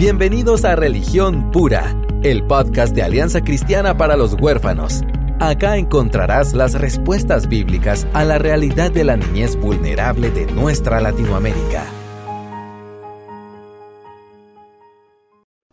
Bienvenidos a Religión Pura, el podcast de Alianza Cristiana para los Huérfanos. Acá encontrarás las respuestas bíblicas a la realidad de la niñez vulnerable de nuestra Latinoamérica.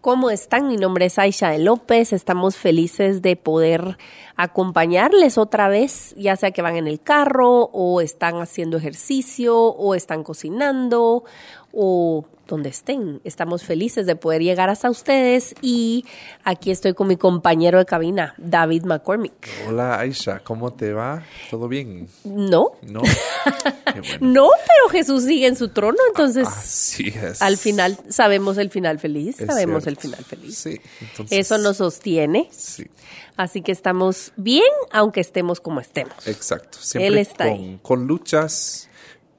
¿Cómo están? Mi nombre es Aisha López. Estamos felices de poder acompañarles otra vez, ya sea que van en el carro o están haciendo ejercicio o están cocinando o donde estén. Estamos felices de poder llegar hasta ustedes y aquí estoy con mi compañero de cabina, David McCormick. Hola Aisha, ¿cómo te va? ¿Todo bien? No. No. No, pero Jesús sigue en su trono, entonces Así es. al final sabemos el final feliz, Es sabemos cierto. el final feliz. Sí. entonces, Eso nos sostiene, Sí, así que estamos bien, aunque estemos como estemos. exacto. Siempre Él está con, ahí. con luchas,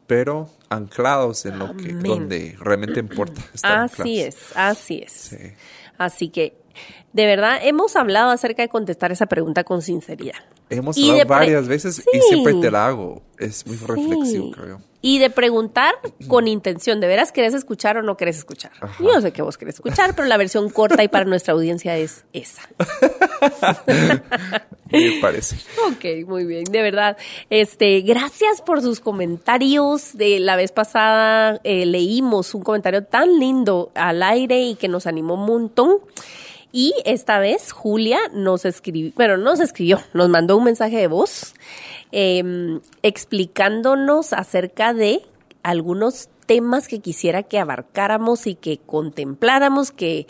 pero anclados en lo que Amén. donde realmente importa. estar Así anclados. es, así es. Sí. Así que, de verdad, hemos hablado acerca de contestar esa pregunta con sinceridad. Hemos Y hablado varias veces y siempre te la hago. Es muy reflexivo, creo. Y de preguntar con intención, ¿de veras querés escuchar o no querés escuchar? Ajá. Yo sé que vos querés escuchar, pero la versión corta y para nuestra audiencia es esa. Me parece. Ok, muy bien, de verdad. Este, gracias por sus comentarios. De la vez pasada eh, leímos un comentario tan lindo al aire y que nos animó un montón. Y esta vez Julia nos escribió, bueno, nos escribió, nos mandó un mensaje de voz eh, explicándonos acerca de algunos temas que quisiera que abarcáramos y que contempláramos, que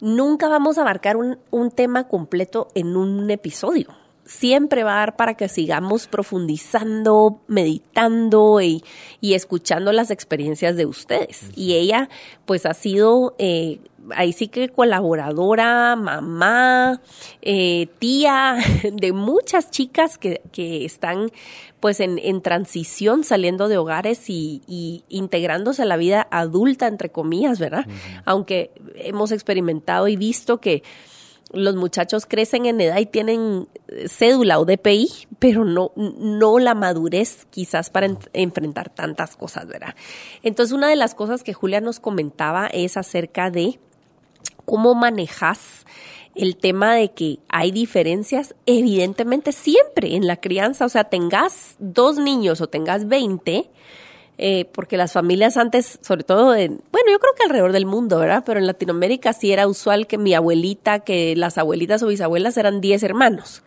nunca vamos a abarcar un, un tema completo en un episodio. Siempre va a dar para que sigamos profundizando, meditando y, y escuchando las experiencias de ustedes. Y ella, pues, ha sido eh, ahí sí que colaboradora, mamá, eh, tía de muchas chicas que, que están pues en, en transición, saliendo de hogares y, y integrándose a la vida adulta, entre comillas, ¿verdad? Aunque hemos experimentado y visto que los muchachos crecen en edad y tienen eh, cédula o DPI, pero no, no la madurez quizás para en- enfrentar tantas cosas, ¿verdad? Entonces, una de las cosas que Julia nos comentaba es acerca de cómo manejas el tema de que hay diferencias, evidentemente siempre en la crianza, o sea, tengas dos niños o tengas 20, eh, porque las familias antes, sobre todo, en, bueno, yo creo que alrededor del mundo, ¿verdad? Pero en Latinoamérica sí era usual que mi abuelita, que las abuelitas o bisabuelas eran 10 hermanos.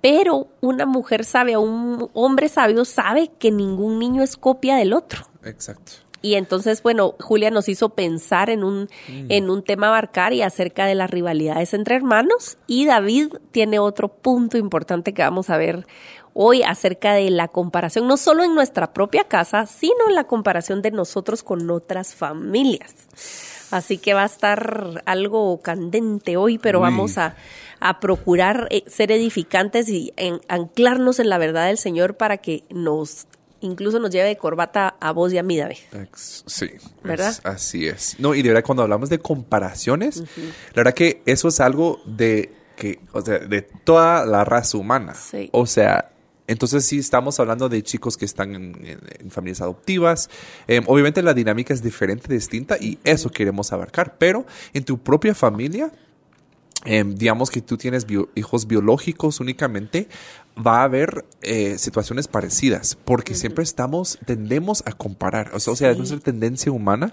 Pero una mujer sabia, un hombre sabio sabe que ningún niño es copia del otro. Exacto. Y entonces, bueno, Julia nos hizo pensar en un, en un tema abarcar y acerca de las rivalidades entre hermanos. Y David tiene otro punto importante que vamos a ver hoy acerca de la comparación, no solo en nuestra propia casa, sino en la comparación de nosotros con otras familias. Así que va a estar algo candente hoy, pero Uy. vamos a, a procurar eh, ser edificantes y en- anclarnos en la verdad del Señor para que nos incluso nos lleve de corbata a vos y a mí, David. Sí, ¿Verdad? es- así es. No, y de verdad cuando hablamos de comparaciones, la verdad que eso es algo de que, o sea, de toda la raza humana. Sí. O sea, entonces sí estamos hablando de chicos que están en, en- en familias adoptivas. Eh, obviamente la dinámica es diferente, distinta, y eso queremos abarcar. Pero en tu propia familia, eh, digamos que tú tienes bio- hijos biológicos únicamente, va a haber eh, situaciones parecidas, porque siempre estamos, tendemos a comparar, o sea, o sea, es nuestra tendencia humana.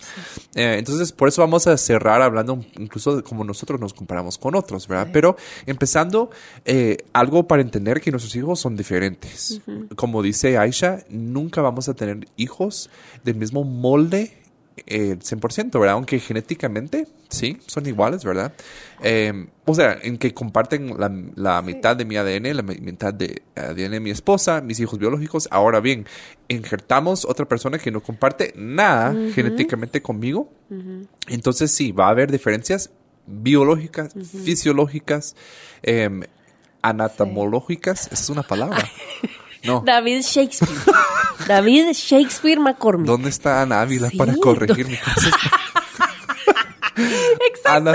Eh, entonces, por eso vamos a cerrar hablando incluso de cómo nosotros nos comparamos con otros, ¿verdad? Pero empezando, eh, algo para entender que nuestros hijos son diferentes. Como dice Aisha, nunca vamos a tener hijos del mismo molde eh, 100%, ¿verdad? Aunque genéticamente, sí, son iguales, ¿verdad? Eh, o sea, en que comparten la, la mitad de mi ADN, la mi- mitad de ADN de mi esposa, mis hijos biológicos. Ahora bien, injertamos otra persona que no comparte nada genéticamente conmigo. Entonces sí, va a haber diferencias biológicas, fisiológicas, em, anatomológicas. Esa es una palabra. No. David Shakespeare. David Shakespeare McCormick. ¿Dónde está Ana Ávila Sí, para corregir mi cosa? Ana.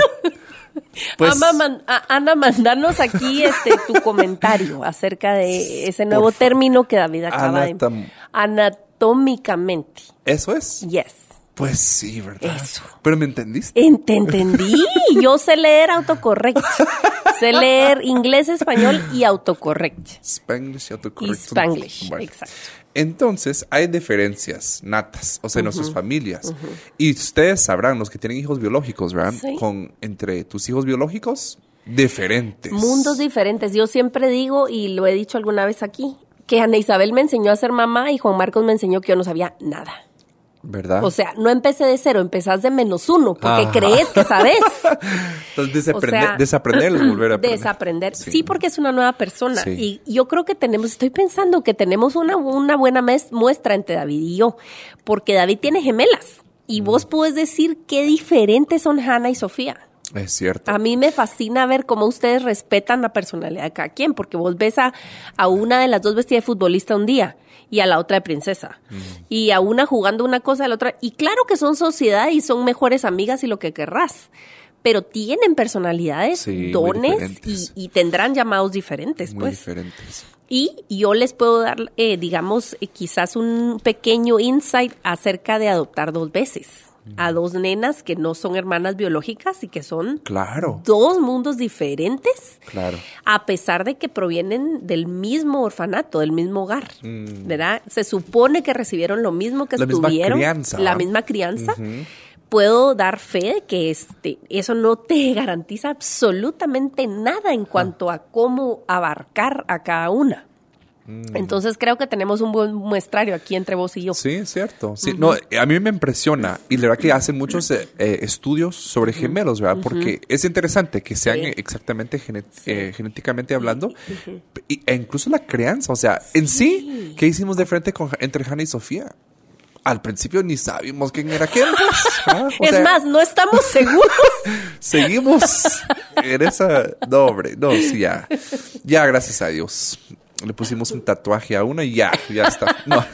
Pues, Ama, man- a- Ana, mandanos aquí este tu comentario acerca de ese nuevo término que David acaba Anatom- de... Anatómicamente. eso es. Yes. Pues sí, ¿verdad? Eso. Pero me entendiste. En- Te entendí. Yo sé leer autocorrect. sé leer inglés, español y autocorrect. Spanglish y Y autocorrecto. Spanglish. Bueno. Exacto. Entonces, hay diferencias natas, o sea, en nuestras familias. Y ustedes sabrán, los que tienen hijos biológicos, ¿verdad? Sí. Con, entre tus hijos biológicos, diferentes. Mundos diferentes. Yo siempre digo, y lo he dicho alguna vez aquí, que Ana Isabel me enseñó a ser mamá y Juan Marcos me enseñó que yo no sabía nada. ¿Verdad? O sea, no empecé de cero, empezás de menos uno, porque Ajá. crees que sabes. Entonces, desaprender, o sea, desaprender es volver a aprender. Desaprender. Sí. Sí. porque es una nueva persona. Sí. Y yo creo que tenemos, estoy pensando que tenemos una, una buena mes- muestra entre David y yo, porque David tiene gemelas. Y Mm. vos puedes decir qué diferentes son Hannah y Sofía. Es cierto. A mí me fascina ver cómo ustedes respetan la personalidad de cada quien, porque vos ves a, a una de las dos vestida de futbolista un día y a la otra de princesa. Y a una jugando una cosa, a la otra. Y claro que son sociedad y son mejores amigas y lo que querrás. Pero tienen personalidades, Sí, dones y tendrán llamados diferentes, Muy pues. diferentes. Y yo les puedo dar, eh, digamos, eh, quizás un pequeño insight acerca de adoptar dos veces a dos nenas que no son hermanas biológicas y que son Claro, dos mundos diferentes, claro. a pesar de que provienen del mismo orfanato, del mismo hogar, Mm. ¿verdad? Se supone que recibieron lo mismo que La misma estuvieron, crianza, la misma crianza. Puedo dar fe de que este, eso no te garantiza absolutamente nada en cuanto a cómo abarcar a cada una. Mm. Entonces creo que tenemos un buen muestrario aquí entre vos y yo. Sí, cierto. Sí, no, a mí me impresiona y la verdad que hacen muchos eh, eh, estudios sobre gemelos, ¿verdad? Porque es interesante que sean Sí. eh, exactamente gene- eh, genéticamente hablando y- e incluso la crianza, o sea, en sí, ¿qué hicimos de frente con, entre Hannah y Sofía? Al principio ni sabíamos quién era quién. ¿ah? Es sea, más, no estamos seguros. Seguimos en esa. No, hombre, no, sí, ya. Ya, gracias a Dios. Le pusimos un tatuaje a uno y ya, ya está. No.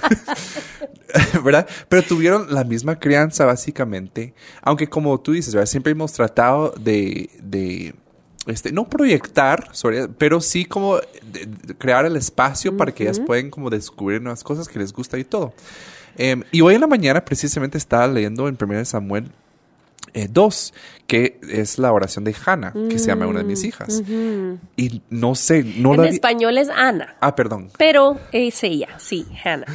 ¿Verdad? Pero tuvieron la misma crianza, básicamente. Aunque, como tú dices, ¿verdad? Siempre hemos tratado de. de este, no proyectar, sobre, pero sí como de- de crear el espacio para que ellas puedan como descubrir nuevas cosas que les gusta y todo. Em, y hoy en la mañana precisamente estaba leyendo en 1 Samuel eh, 2, que es la oración de Hannah, que se llama una de mis hijas. Y no sé, no en la vi- español es Ana, Ah, perdón. pero es ella, sí, Hannah.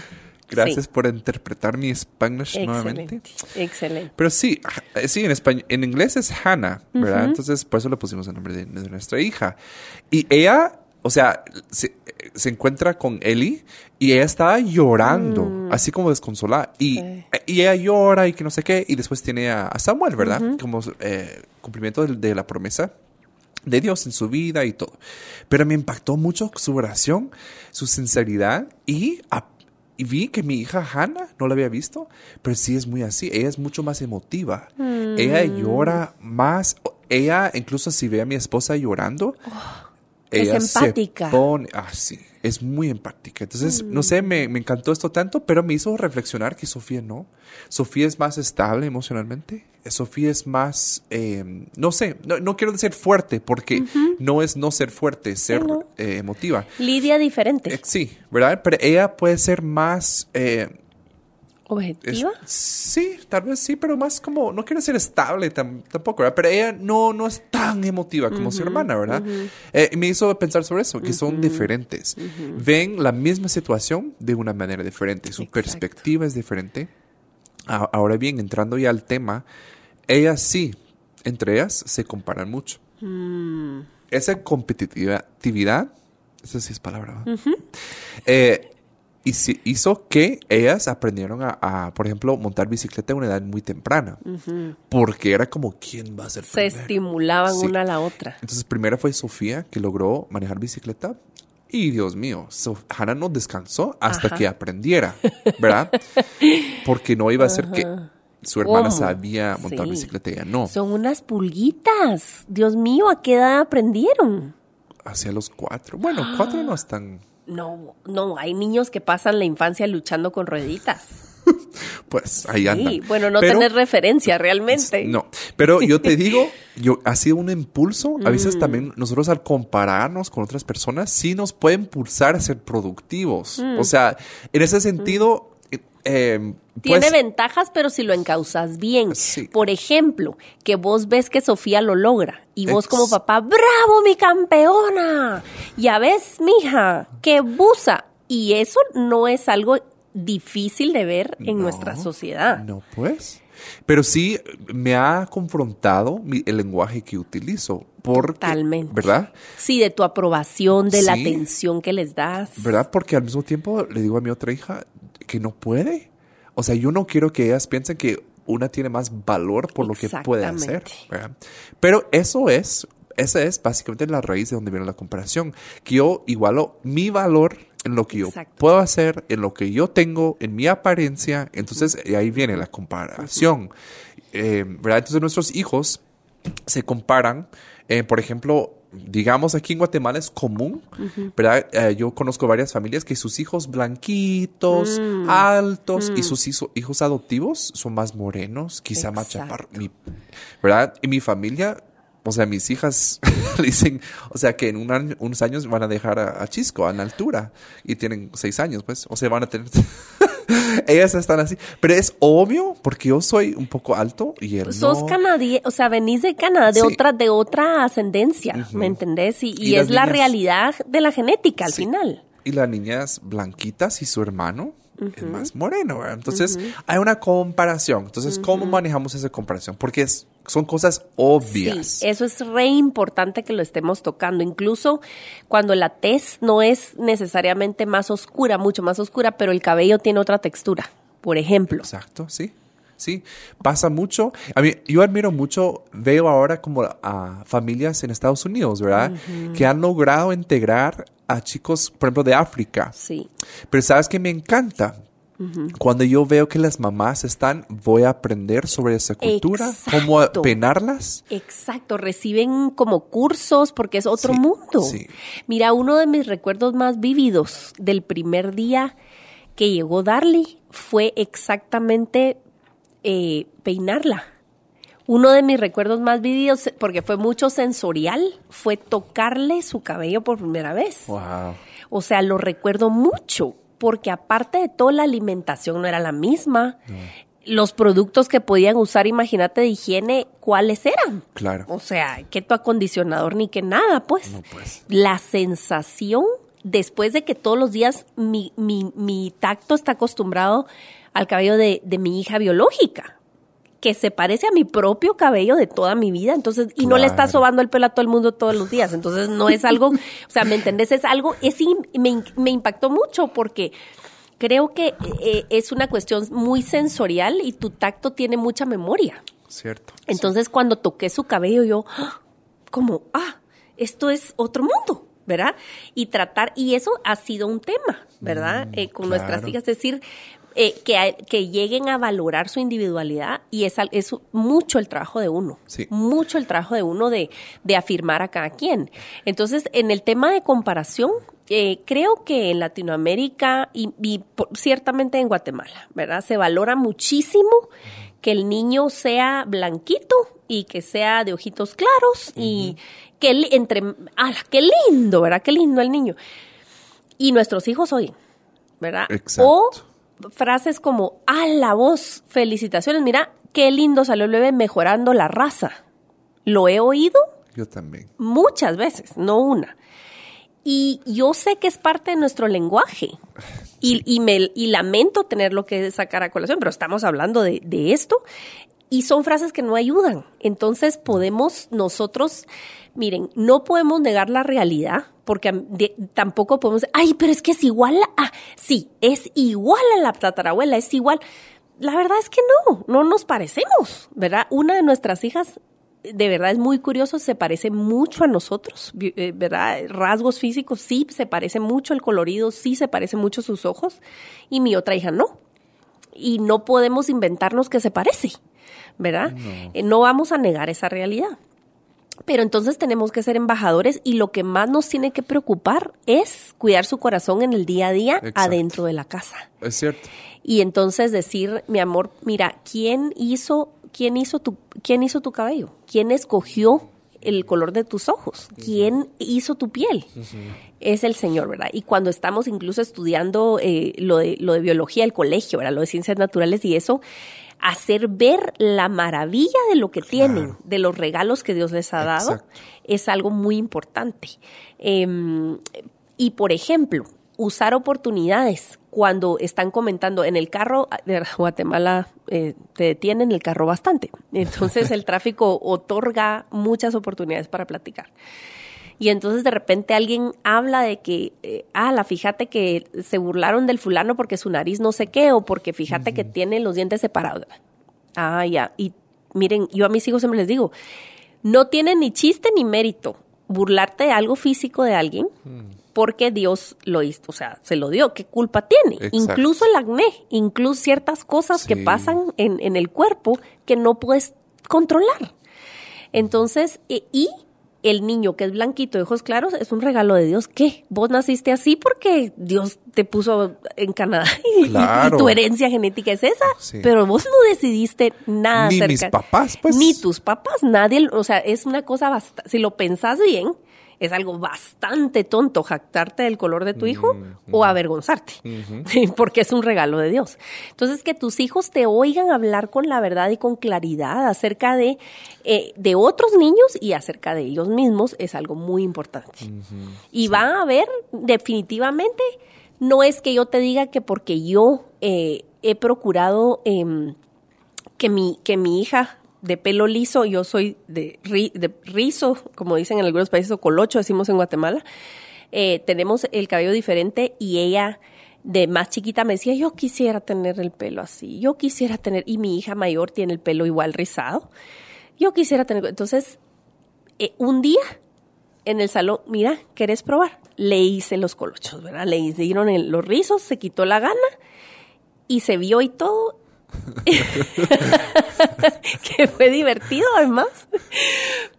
Gracias Sí. por interpretar mi Spanish nuevamente. Excelente, excelente. Pero sí, eh, sí, en español, en inglés es Hannah, ¿verdad? Entonces, por eso le pusimos el nombre de, de nuestra hija. Y ella, o sea, se, se encuentra con Ellie y ella estaba llorando, así como desconsolada. Y, y ella llora y que no sé qué. Y después tiene a, a Samuel, ¿verdad? Como eh, cumplimiento de, de la promesa de Dios en su vida y todo. Pero me impactó mucho su oración, su sinceridad y, a- y vi que mi hija Hannah no la había visto, pero sí es muy así. Ella es mucho más emotiva. Ella llora más. Ella, incluso si ve a mi esposa llorando, es ella se empática. pone, ah, sí, es muy empática. Entonces, no sé, me, me encantó esto tanto, pero me hizo reflexionar que Sofía no. Sofía es más estable emocionalmente. Sofía es más, eh, no sé, no, no quiero decir fuerte, porque no es no ser fuerte, es ser no. eh, emotiva. Lidia diferente, Eh, sí, ¿verdad? Pero ella puede ser más... eh, es- objetiva. sí, tal vez sí, pero más como, no quiero decir estable tam- tampoco, ¿verdad? Pero ella no, no es tan emotiva como su hermana, ¿verdad? Eh, y me hizo pensar sobre eso, que son diferentes. Ven la misma situación de una manera diferente, su Exacto. perspectiva es diferente. A- Ahora bien, entrando ya al tema, ellas sí, entre ellas se comparan mucho. Mm. Esa competitividad, esa sí es palabra. Eh, y sí- hizo que ellas aprendieron a, a, por ejemplo, montar bicicleta a una edad muy temprana. Porque era como, ¿quién va a ser Se primero? estimulaban Sí. una a la otra. Entonces, primero fue Sofía que logró manejar bicicleta. Y Dios mío, Sof- Hannah no descansó hasta Ajá. que aprendiera, ¿verdad? Porque no iba a ser que su hermana ¿Cómo? sabía montar Sí. bicicleta y ella no. Son unas pulguitas. Dios mío, ¿a qué edad aprendieron? Hacia los cuatro. Bueno, cuatro no es tan... No, no, hay niños que pasan la infancia luchando con rueditas. Pues ahí Sí, andan. bueno, no Pero- tenés referencia realmente. No, pero yo te digo, yo ha sido un impulso. A Mm. veces también nosotros al compararnos con otras personas, sí nos puede impulsar a ser productivos. Mm. O sea, en ese sentido, eh, eh, Tiene pues, ventajas, pero si lo encausas bien. Sí. Por ejemplo, que vos ves que Sofía lo logra y vos Ex- como papá, ¡bravo, mi campeona! Ya ves, mija, qué busa. Y eso no es algo difícil de ver en No, nuestra sociedad. No, pues. Pero sí me ha confrontado mi- el lenguaje que utilizo. Porque, Totalmente. ¿Verdad? Sí, de tu aprobación, de la atención que les das. ¿Verdad? Porque al mismo tiempo le digo a mi otra hija que no puede. O sea, yo no quiero que ellas piensen que una tiene más valor por lo que puede hacer. Pero eso es, esa es básicamente la raíz de donde viene la comparación. Que yo igualo mi valor en lo que yo Exacto. puedo hacer, en lo que yo tengo, en mi apariencia. Entonces, ahí viene la comparación. Eh, ¿Verdad? Entonces, nuestros hijos se comparan, eh, por ejemplo, digamos aquí en Guatemala es común, ¿verdad? Eh, yo conozco varias familias que sus hijos blanquitos, Mm. altos, y sus hijo- hijos adoptivos son más morenos, quizá más chaparros, ¿verdad? Y mi familia, o sea, mis hijas le dicen, o sea, que en un año- unos años van a dejar a, a Chisco a la altura, y tienen seis años, pues, o sea, van a tener... Ellas están así, pero es obvio porque yo soy un poco alto y él Sos no. canadiense, o sea, venís de Canadá, de Sí. otra, de otra ascendencia, ¿me entendés? Y, y Y las es la realidad de la genética al Sí. final. y las niñas blanquitas y su hermano es más moreno, ¿verdad? Entonces hay una comparación. Entonces, ¿cómo manejamos esa comparación? Porque es- son cosas obvias. Sí, eso es re importante que lo estemos tocando. Incluso cuando la tez no es necesariamente más oscura, mucho más oscura, pero el cabello tiene otra textura, por ejemplo. Exacto, sí. Sí, pasa mucho. A mí, yo admiro mucho, veo ahora como a familias en Estados Unidos, ¿verdad? Que han logrado integrar a chicos, por ejemplo, de África. Sí, Pero sabes que me encanta. Cuando yo veo que las mamás están, voy a aprender sobre esa cultura, cómo Exacto. penarlas. exacto. Reciben como cursos porque es otro Sí, mundo. sí. Mira, uno de mis recuerdos más vívidos del primer día que llegó Darly fue exactamente eh, peinarla. Uno de mis recuerdos más vívidos, porque fue mucho sensorial, fue tocarle su cabello por primera vez. Wow. O sea, lo recuerdo mucho, porque aparte de todo, la alimentación no era la misma. Los productos que podían usar, imagínate, de higiene, ¿cuáles eran? Claro. O sea, que tu acondicionador ni que nada, pues. No, pues. La sensación, después de que todos los días mi, mi, mi tacto está acostumbrado al cabello de, de mi hija biológica, que se parece a mi propio cabello de toda mi vida, entonces, y no le está sobando el pelo a todo el mundo todos los días, entonces no es algo, o sea, ¿me entendés? Es algo, es, me, me impactó mucho porque creo que eh, es una cuestión muy sensorial y tu tacto tiene mucha memoria. Cierto. Entonces, cuando toqué su cabello, yo, ¡ah! como, ah, esto es otro mundo, ¿verdad? Y tratar, y eso ha sido un tema, ¿verdad? Eh, con nuestras hijas, es decir, eh, que, que lleguen a valorar su individualidad y es, es mucho el trabajo de uno, Sí. mucho el trabajo de uno de, de afirmar a cada quien. Entonces, en el tema de comparación, eh, creo que en Latinoamérica y, ciertamente en Guatemala, ¿verdad? Se valora muchísimo que el niño sea blanquito y que sea de ojitos claros y que entre, ¡ala, qué lindo, ¿verdad? Qué lindo el niño. Y nuestros hijos hoy, ¿verdad? Exacto. O frases como, a la voz, felicitaciones, mira, qué lindo salió el bebé mejorando la raza. Lo he oído Yo también. muchas veces, no una. Y yo sé que es parte de nuestro lenguaje. Y, y me, y lamento tenerlo que sacar a colación, pero estamos hablando de, de esto. Y son frases que no ayudan. Entonces podemos nosotros, miren, no podemos negar la realidad, porque tampoco podemos, ay, pero es que es igual a, ah, sí, es igual a la tatarabuela, es igual. La verdad es que no, no nos parecemos, ¿verdad? Una de nuestras hijas de verdad es muy curioso, se parece mucho a nosotros, eh, ¿verdad? Rasgos físicos, sí, se parece mucho el colorido, sí, se parece mucho sus ojos, y mi otra hija no. Y no podemos inventarnos que se parece, ¿verdad? Eh, no vamos a negar esa realidad. Pero entonces tenemos que ser embajadores y lo que más nos tiene que preocupar es cuidar su corazón en el día a día Exacto. adentro de la casa. Es cierto. Y entonces decir, mi amor, mira, ¿quién hizo, quién hizo tu, quién hizo tu cabello? ¿Quién escogió el color de tus ojos? ¿Quién hizo tu piel? Es el Señor, ¿verdad? Y cuando estamos incluso estudiando eh, lo, de, lo de biología, el colegio, ¿verdad? Lo de ciencias naturales y eso, hacer ver la maravilla de lo que tienen, de los regalos que Dios les ha dado, es algo muy importante. Em, y por ejemplo, usar oportunidades cuando están comentando en el carro, de Guatemala eh, te detienen el carro bastante. Entonces el tráfico otorga muchas oportunidades para platicar. Y entonces de repente alguien habla de que, eh, ah, la fíjate que se burlaron del fulano porque su nariz no sé qué, o porque fíjate que tiene los dientes separados. Ah, ya. Y miren, yo a mis hijos siempre les digo, no tiene ni chiste ni mérito burlarte de algo físico de alguien. Mm porque Dios lo hizo, o sea, se lo dio. ¿Qué culpa tiene? Incluso el acné, incluso ciertas cosas que pasan en, en, el cuerpo que no puedes controlar. Entonces, e, y el niño que es blanquito de ojos claros es un regalo de Dios. ¿Qué? Vos naciste así porque Dios te puso en Canadá y, tu herencia genética es esa. Pero vos no decidiste nada Ni mis papás, pues. Ni tus papás, nadie. O sea, es una cosa bastante. Si lo pensás bien, es algo bastante tonto jactarte del color de tu hijo o avergonzarte, porque es un regalo de Dios. Entonces, que tus hijos te oigan hablar con la verdad y con claridad acerca de, eh, de otros niños y acerca de ellos mismos es algo muy importante. Y va a haber definitivamente, no es que yo te diga que porque yo eh, he procurado em, que, mi, que mi hija de pelo liso, yo soy de, rizo, como dicen en algunos países, o colocho, decimos en Guatemala. Eh, tenemos el cabello diferente y ella de más chiquita me decía, yo quisiera tener el pelo así, yo quisiera tener, y mi hija mayor tiene el pelo igual rizado, yo quisiera tener, entonces, eh, un día en el salón, mira, ¿querés probar? Le hice los colochos, ¿verdad? Le hicieron los rizos, se quitó la gana y se vio y todo que fue divertido además,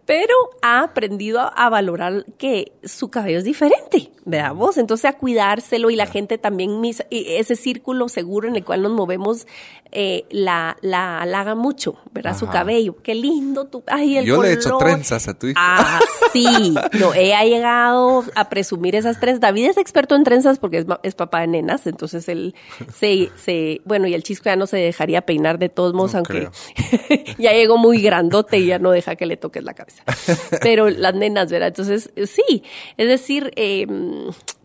pero ha aprendido a valorar que su cabello es diferente, veamos, entonces a cuidárselo y la gente también, ese círculo seguro en el cual nos movemos, eh, la, la halaga mucho, ¿verdad? Su cabello, qué lindo tu, ay, el Yo le he hecho trenzas a tu hija. Ah, sí, no, ella ha llegado a presumir esas trenzas. David es experto en trenzas porque es, es papá de nenas, entonces él se, se, bueno, y el chisco ya no se dejaría peinar de todos modos, aunque ya llegó muy grandote y ya no deja que le toques la cabeza. Pero las nenas, ¿verdad? Entonces, sí, es decir, eh,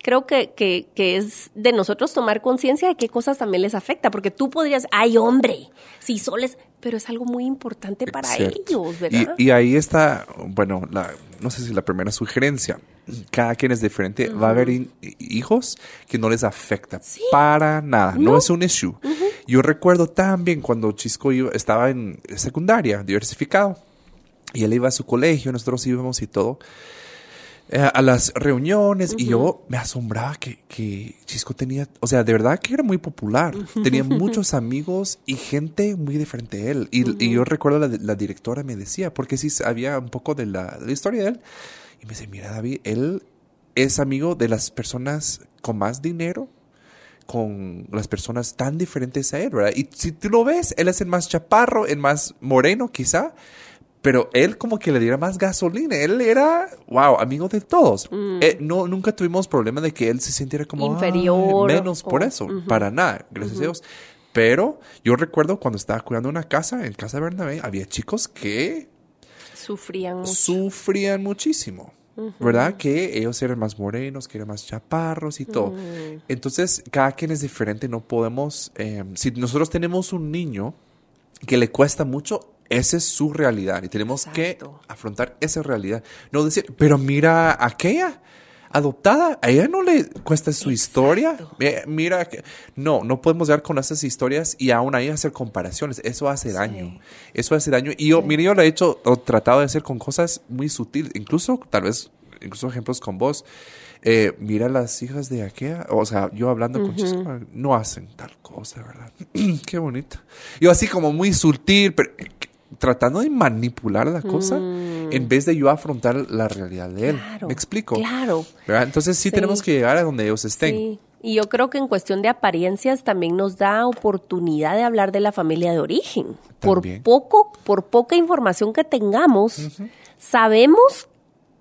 creo que, que, que, es de nosotros tomar conciencia de qué cosas también les afecta, porque tú podrías, ay hombre, si soles, pero es algo muy importante para ellos, ¿verdad? Y, ahí está, bueno, la, no sé si la primera sugerencia, cada quien es diferente, va a haber hijos que no les afecta para nada, no. es un issue. Yo recuerdo también cuando Chisco estaba en secundaria, diversificado, y él iba a su colegio, nosotros íbamos y todo. Eh, a las reuniones y yo me asombraba que, que, Chisco tenía, o sea, de verdad que era muy popular, tenía muchos amigos y gente muy diferente de él. Y, yo recuerdo la, la, directora me decía, porque sí había un poco de la, historia de él, y me dice, mira David, él es amigo de las personas con más dinero, con las personas tan diferentes a él, ¿verdad? Y si tú lo ves, él es el más chaparro, el más moreno quizá, pero él como que le diera más gasolina. Él era, wow, amigo de todos. Mm. Eh, no, nunca tuvimos problema de que él se sintiera como inferior. menos por eso, para nada, gracias a Dios. Pero yo recuerdo cuando estaba cuidando una casa, en casa de Bernabé, había chicos que sufrían mucho. Sufrían muchísimo. ¿Verdad? Que ellos eran más morenos, que eran más chaparros y todo. Mm. Entonces, cada quien es diferente, no podemos... Eh, si nosotros tenemos un niño que le cuesta mucho, esa es su realidad y tenemos que afrontar esa realidad. No decir, pero mira aquella adoptada, a ella no le cuesta su historia. mira, que, no, no podemos dar con esas historias y aún ahí hacer comparaciones. Eso hace daño. Eso hace daño. Y yo, mire, yo lo he hecho, o tratado de hacer con cosas muy sutiles, incluso tal vez, incluso ejemplos con vos. Eh, mira las hijas de aquella, o sea, yo hablando con Chisco, no hacen tal cosa, ¿verdad? Qué bonito. Yo así como muy sutil, pero tratando de manipular la cosa mm. en vez de yo afrontar la realidad de él. ¿Me explico? Claro. Entonces sí, tenemos que llegar a donde ellos estén. Y yo creo que en cuestión de apariencias también nos da oportunidad de hablar de la familia de origen. Por poco, por poca información que tengamos, sabemos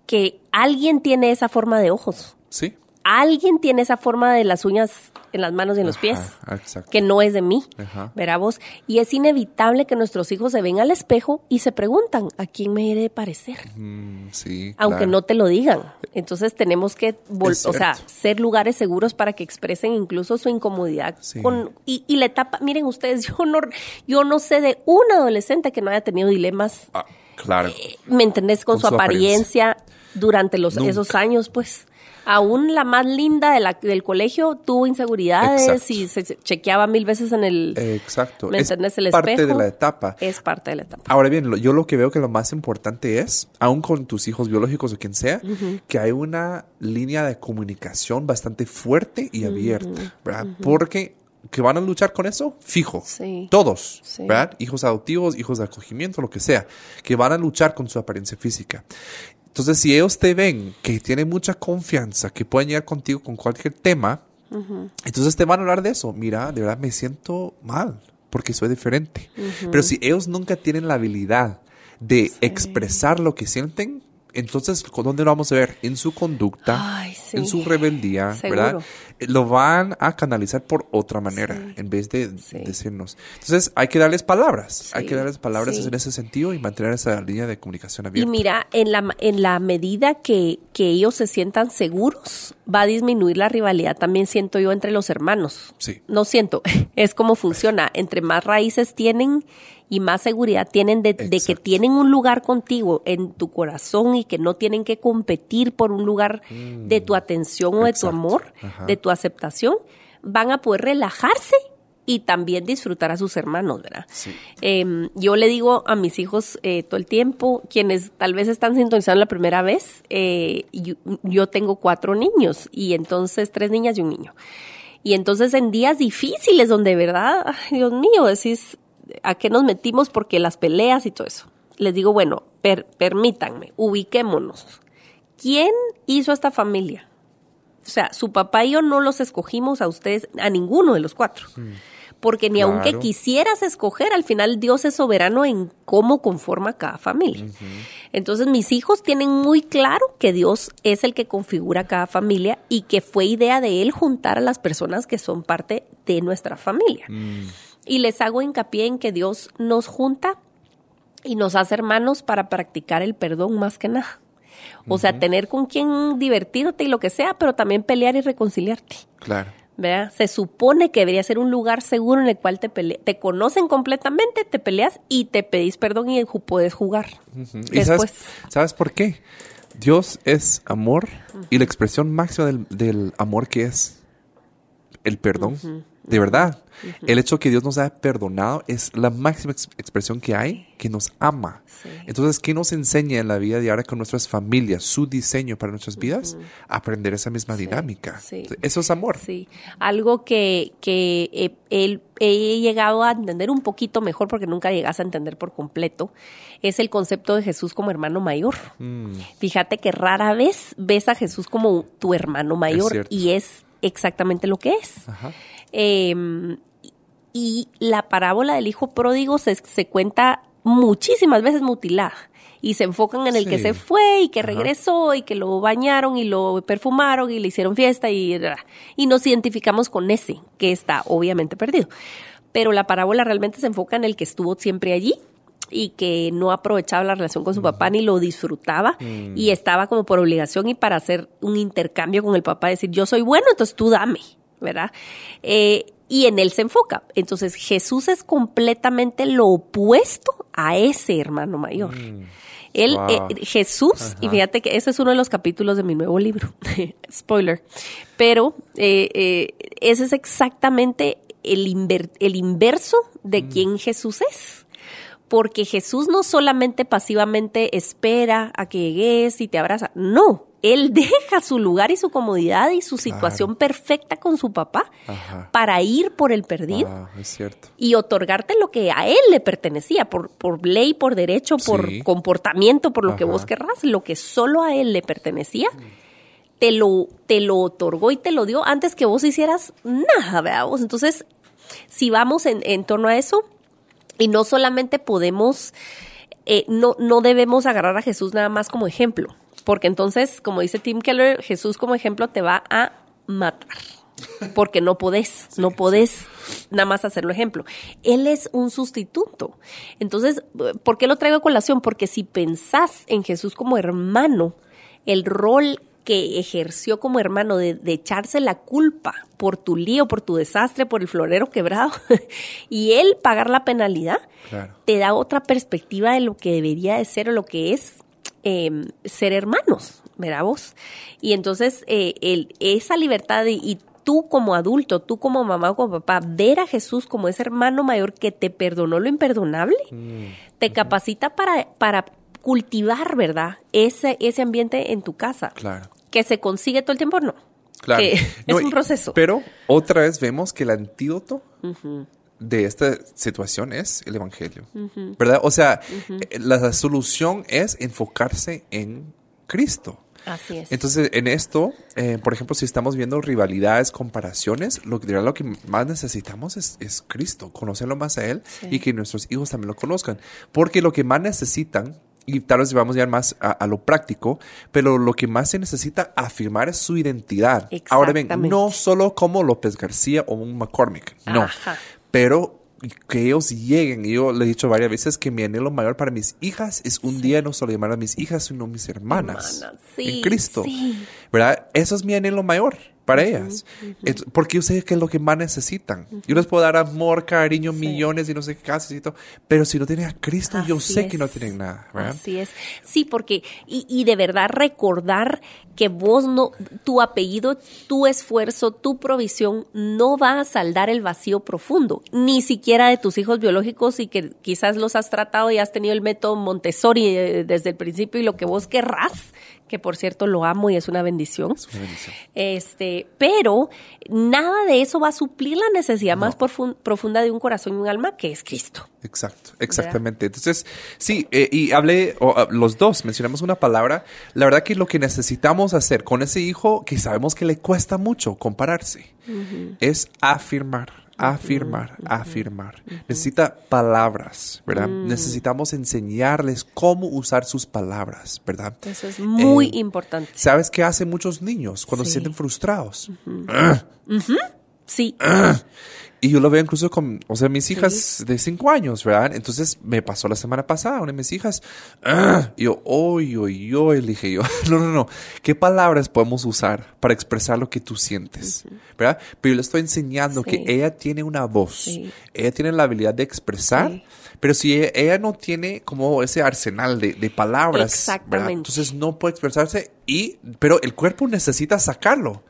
que alguien tiene esa forma de ojos. Sí. Alguien tiene esa forma de las uñas en las manos y en los pies. Ajá. Que no es de mí. Ajá. Verá vos. Y es inevitable que nuestros hijos se ven al espejo y se preguntan, ¿a quién me he de parecer? Mm, sí. aunque claro. no te lo digan. Entonces tenemos que, o sea, ser lugares seguros para que expresen incluso su incomodidad Sí. con y, y la etapa. Miren ustedes, yo no, yo no sé de un adolescente que no haya tenido dilemas, Ah, claro. ¿me entendés? Con, Con su, su apariencia, durante los Nunca. esos años, pues. Aún la más linda de la, del colegio tuvo inseguridades Exacto. y se, chequeaba mil veces en el. Exacto. ¿Me es entendés? El parte espejo. de la etapa. Es parte de la etapa. Ahora bien, lo- yo lo que veo que lo más importante es, aún con tus hijos biológicos o quien sea, que hay una línea de comunicación bastante fuerte y abierta, ¿verdad? Porque que van a luchar con eso, fijo. Sí. Todos, Sí. ¿verdad? Hijos adoptivos, hijos de acogimiento, lo que sea, que van a luchar con su apariencia física. Entonces, si ellos te ven que tienen mucha confianza, que pueden llegar contigo con cualquier tema, entonces te van a hablar de eso. Mira, de verdad me siento mal porque soy diferente. Pero si ellos nunca tienen la habilidad de expresar lo que sienten, entonces, ¿con ¿dónde lo vamos a ver? En su conducta, Ay, sí. en su rebeldía, Seguro. ¿verdad? Lo van a canalizar por otra manera Sí. en vez de Sí. decirnos. Entonces, hay que darles palabras. Hay que darles palabras en ese sentido y mantener esa línea de comunicación Y abierta. mira, en la, en la medida que, que ellos se sientan seguros, va a disminuir la rivalidad, también siento yo, entre los hermanos. Sí. No siento, es como funciona. Entre más raíces tienen y más seguridad tienen de, de que tienen un lugar contigo en tu corazón y que no tienen que competir por un lugar de tu atención o de tu Mm. Amor, Ajá. de tu aceptación, van a poder relajarse y también disfrutar a sus hermanos, ¿verdad? Sí. Eh, yo le digo a mis hijos eh, todo el tiempo, quienes tal vez están sintonizando la primera vez, eh, yo, yo tengo cuatro niños y entonces tres niñas y un niño. Y entonces en días difíciles donde, ¿verdad? Ay, Dios mío, decís, ¿a qué nos metimos? Porque las peleas y todo eso. Les digo, bueno, per- permítanme, ubiquémonos. ¿Quién hizo esta familia? O sea, su papá y yo no los escogimos a ustedes, a ninguno de los cuatro. Porque ni aunque quisieras escoger, al final Dios es soberano en cómo conforma cada familia. Entonces mis hijos tienen muy claro que Dios es el que configura cada familia y que fue idea de Él juntar a las personas que son parte de nuestra familia. Y les hago hincapié en que Dios nos junta y nos hace hermanos para practicar el perdón más que nada. O sea, tener con quien divertirte y lo que sea, pero también pelear y reconciliarte. Claro. ¿verdad? Se supone que debería ser un lugar seguro en el cual te pele- te conocen completamente, te peleas y te pedís perdón y puedes jugar. Ujú. ¿Y Después. sabes, sabes por qué? Dios es amor y la expresión máxima del, del amor que es el perdón. De verdad. El hecho que Dios nos haya perdonado es la máxima ex- expresión que hay, que nos ama. Sí. Entonces, ¿qué nos enseña en la vida diaria con nuestras familias, su diseño para nuestras vidas? Aprender esa misma dinámica. sí. Eso es amor. Sí, algo que, que he, he- he llegado a entender un poquito mejor, porque nunca llegas a entender por completo, es el concepto de Jesús como hermano mayor. Mm, Fíjate que rara vez ves a Jesús como tu hermano mayor y es exactamente lo que es. Ajá. Eh, y la parábola del hijo pródigo se, se cuenta muchísimas veces mutilada. Y se enfocan en el que se fue y que Ajá. regresó y que lo bañaron y lo perfumaron y le hicieron fiesta y, y nos identificamos con ese que está obviamente perdido. Pero la parábola realmente se enfoca en el que estuvo siempre allí y que no aprovechaba la relación con su papá ni lo disfrutaba y estaba como por obligación y para hacer un intercambio con el papá, decir yo soy bueno, entonces tú dame, ¿verdad? Eh, y en él se enfoca. Entonces Jesús es completamente lo opuesto a ese hermano mayor. Él, Wow. eh, Jesús, y fíjate que ese es uno de los capítulos de mi nuevo libro, spoiler, pero eh, ese es exactamente el, inver- el inverso de quién Jesús es. Porque Jesús no solamente pasivamente espera a que llegues y te abraza, no, Él deja su lugar y su comodidad y su situación perfecta con su papá Ajá. para ir por el perdido Wow, es cierto. y otorgarte lo que a él le pertenecía, por, por ley, por derecho, por Sí. comportamiento, por lo que vos querrás, lo que solo a él le pertenecía, te lo, te lo otorgó y te lo dio antes que vos hicieras nada, veamos. Entonces, si vamos en, en torno a eso, y no solamente podemos, eh, no, no debemos agarrar a Jesús nada más como ejemplo, porque entonces, como dice Tim Keller, Jesús como ejemplo te va a matar. Porque no podés, no podés nada más hacerlo ejemplo. Él es un sustituto. Entonces, ¿por qué lo traigo a colación? Porque si pensás en Jesús como hermano, el rol que ejerció como hermano de, de, echarse la culpa por tu lío, por tu desastre, por el florero quebrado, y él pagar la penalidad, Claro. te da otra perspectiva de lo que debería de ser o lo que es eh, ser hermanos, ¿verdad vos? Y entonces eh, el, esa libertad de- y tú como adulto, tú como mamá o como papá, ver a Jesús como ese hermano mayor que te perdonó lo imperdonable, te capacita para, para cultivar, ¿verdad? Ese, ese ambiente en tu casa. Claro. Que se consigue todo el tiempo, no. Claro. Que No, es un proceso. Pero otra vez vemos que el antídoto de esta situación es el Evangelio. ¿Verdad? O sea, eh, la solución es enfocarse en Cristo. Así es. Entonces, en esto, eh, por ejemplo, si estamos viendo rivalidades, comparaciones, lo que, lo que más necesitamos es, es Cristo, conocerlo más a Él Sí. y que nuestros hijos también lo conozcan. Porque lo que más necesitan, y tal vez vamos ya más a, a lo práctico, pero lo que más se necesita afirmar es su identidad. Ahora bien, no solo como López García o un McCormick, no, Ajá. pero que ellos lleguen. Yo le he dicho varias veces que mi anhelo mayor para mis hijas es un día no solo llamar a mis hijas, sino mis hermanas Hermanas, sí, en Cristo. sí. ¿Verdad? Eso es mi anhelo mayor para ellas. Porque yo sé que es lo que más necesitan. Yo les puedo dar amor, cariño, millones y no sé qué casi, y todo, pero si no tienen a Cristo, yo sé que no tienen nada, ¿verdad? Así es. Sí, porque, y, y de verdad recordar que vos no, tu apellido, tu esfuerzo, tu provisión no va a saldar el vacío profundo, ni siquiera de tus hijos biológicos y que quizás los has tratado y has tenido el método Montessori eh, desde el principio y lo que vos querrás, que por cierto lo amo y es una bendición. Es una bendición. Este, pero nada de eso va a suplir la necesidad más profun- profunda de un corazón y un alma, que es Cristo. Exacto, exactamente. Entonces, sí, eh, y hablé, o, ah, los dos mencionamos una palabra. La verdad que lo que necesitamos hacer con ese hijo, que sabemos que le cuesta mucho compararse, es afirmar, afirmar, afirmar. Necesita palabras, ¿verdad? Necesitamos enseñarles cómo usar sus palabras, ¿verdad? Eso es muy Eh, importante. ¿Sabes qué hacen muchos niños cuando se sienten frustrados? Sí. Y yo lo veo incluso con, o sea, mis hijas de cinco años, ¿verdad? Entonces me pasó la semana pasada, una de mis hijas, "Ah", y yo, oy, oy, oy, le dije yo, no, no, no, ¿qué palabras podemos usar para expresar lo que tú sientes? ¿Verdad? Pero yo le estoy enseñando Sí. que ella tiene una voz, Sí. ella tiene la habilidad de expresar, pero si ella, ella no tiene como ese arsenal de, de palabras. Entonces no puede expresarse, y, pero el cuerpo necesita sacarlo.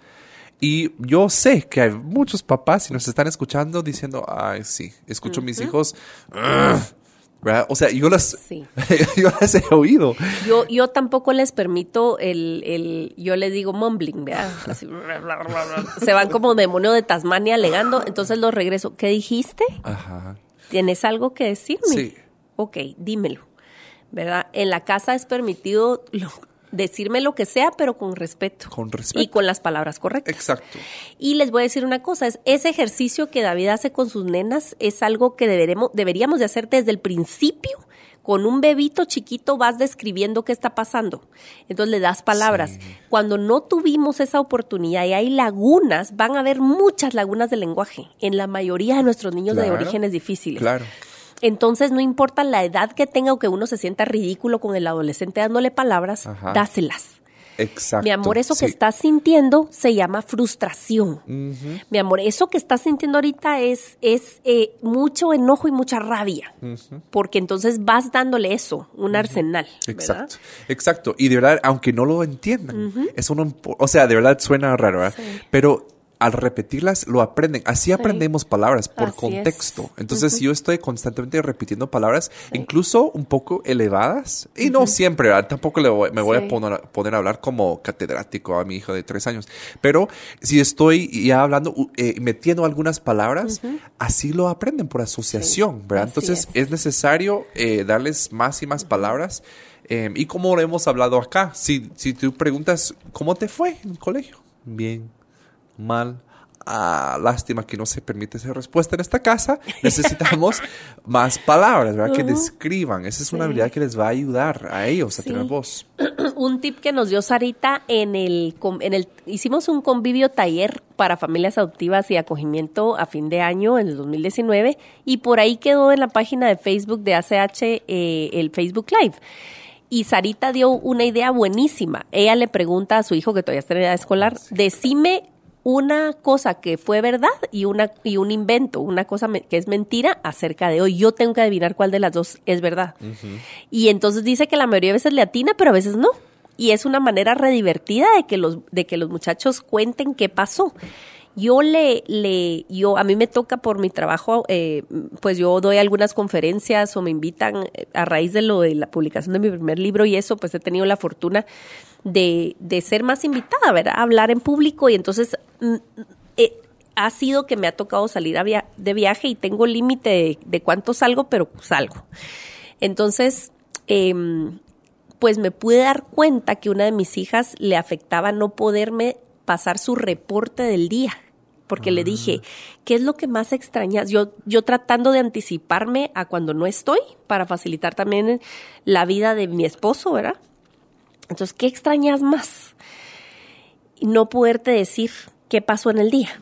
Y yo sé que hay muchos papás si nos están escuchando diciendo, ay, sí, escucho a mis hijos, "Ugh", ¿verdad? O sea, yo las, Sí. yo las he oído. Yo, yo tampoco les permito el, el yo les digo mumbling, ¿verdad? Así, bla, bla, bla, bla. Se van como demonio de Tasmania alegando, entonces los regreso. ¿Qué dijiste? Ajá. ¿Tienes algo que decirme? Sí. Ok, dímelo. ¿Verdad? En la casa es permitido lo- decirme lo que sea, pero con respeto. Con respeto. Y con las palabras correctas. Exacto. Y les voy a decir una cosa, es ese ejercicio que David hace con sus nenas es algo que deberemos, deberíamos de hacer desde el principio. Con un bebito chiquito vas describiendo qué está pasando. Entonces le das palabras. Sí. Cuando no tuvimos esa oportunidad y hay lagunas, van a haber muchas lagunas de lenguaje en la mayoría de nuestros niños de orígenes difíciles. Claro. Entonces, no importa la edad que tenga o que uno se sienta ridículo con el adolescente dándole palabras, Ajá. dáselas. Exacto. Mi amor, eso que estás sintiendo se llama frustración. Mi amor, eso que estás sintiendo ahorita es, es eh, mucho enojo y mucha rabia. Porque entonces vas dándole eso, un arsenal. ¿verdad? Exacto, exacto. Y de verdad, aunque no lo entiendan, eso no o sea, de verdad suena raro, ¿verdad? Pero al repetirlas lo aprenden. Así aprendemos palabras por Así es. contexto. Entonces, si yo estoy constantemente repitiendo palabras, incluso un poco elevadas, y no siempre, ¿verdad? tampoco le voy- me voy Sí. a poner, poner a hablar como catedrático a mi hijo de tres años, pero si estoy ya hablando, eh, metiendo algunas palabras, así lo aprenden por asociación, ¿verdad? Entonces, es. es necesario eh, darles más y más palabras. eh, y como lo hemos hablado acá, si, si tú preguntas, ¿cómo te fue en el colegio? Bien, mal. Ah, lástima que no se permite esa respuesta en esta casa. Necesitamos más palabras, ¿verdad? Que describan. Esa es una Sí. habilidad que les va a ayudar a ellos a Sí. tener voz. un tip que nos dio Sarita en el, en el hicimos un convivio taller para familias adoptivas y acogimiento a fin de año en el 2019 y por ahí quedó en la página de Facebook de ACH eh, el Facebook Live. Y Sarita dio una idea buenísima. Ella le pregunta a su hijo que todavía está en edad escolar, decime una cosa que fue verdad y una y un invento, una cosa me- que es mentira acerca de hoy. Yo tengo que adivinar cuál de las dos es verdad. Y entonces dice que la mayoría de veces le atina, pero a veces no. Y es una manera redivertida de que los de que los muchachos cuenten qué pasó. Yo le, le, yo, a mí me toca por mi trabajo, eh, pues yo doy algunas conferencias o me invitan eh, a raíz de lo de la publicación de mi primer libro y eso, pues he tenido la fortuna de, de ser más invitada, ¿verdad? A hablar en público y entonces mm, eh, ha sido que me ha tocado salir a via- de viaje y tengo límite de, de cuánto salgo, pero salgo. Entonces, em, pues me pude dar cuenta que una de mis hijas le afectaba no poderme pasar su reporte del día. Porque le dije, ¿qué es lo que más extrañas? Yo, yo tratando de anticiparme a cuando no estoy para facilitar también la vida de mi esposo, ¿verdad? Entonces, ¿qué extrañas más? No poderte decir qué pasó en el día.